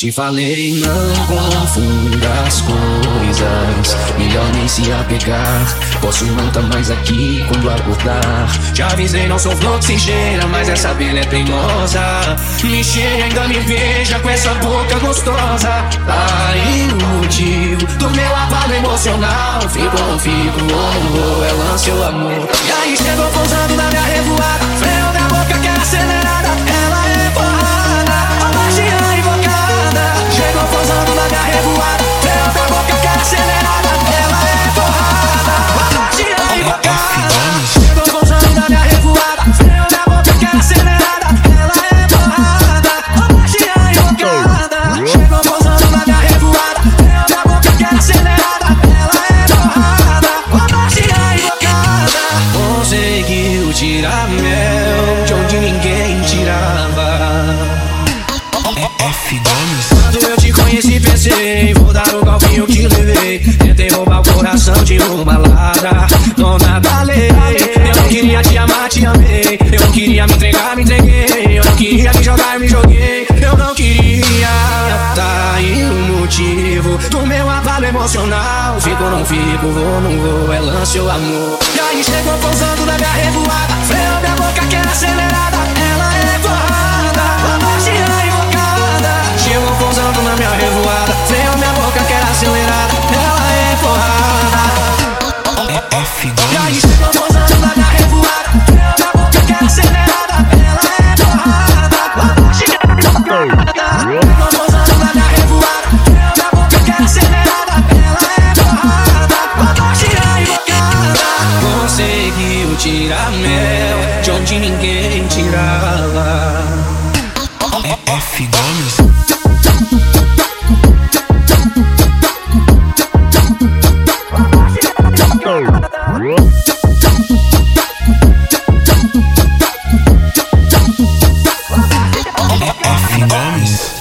Te falei, não confunda as coisas. Melhor nem se apegar. Posso não tá mais aqui quando acordar. Te avisei, não sou cheira, mas essa abelha é teimosa. Me cheira, ainda me veja com essa boca gostosa. Aí o motivo do meu abalo emocional. Fico ou fico, ou não vou, é lance ou amor. E aí chegou pousando na minha revoada. É acelerada. Ela é porrada, a magia invocada. Conseguiu tirar mel de onde ninguém tirava. F Gomes. Quando eu te conheci, pensei, vou dar o golfinho que levei. Tentei roubar o coração de uma ladra, dona da lei. Eu não queria te amar, te amei. Eu não queria me entregar, me entreguei. Eu não queria me jogar, me joguei. Eu não queria. Do meu abalo emocional. Fico ou não fico, vou, não vou, é lance ou amor. E aí chegou pousando na minha revoada. Freio minha boca que é acelerada. Ela é porrada, a magia invocada. Chegou pousando na minha revoada. Freio minha boca que era acelerada. Ela é porrada. F E aí de onde ninguém tirá-la. É F. Gomes. Gomes.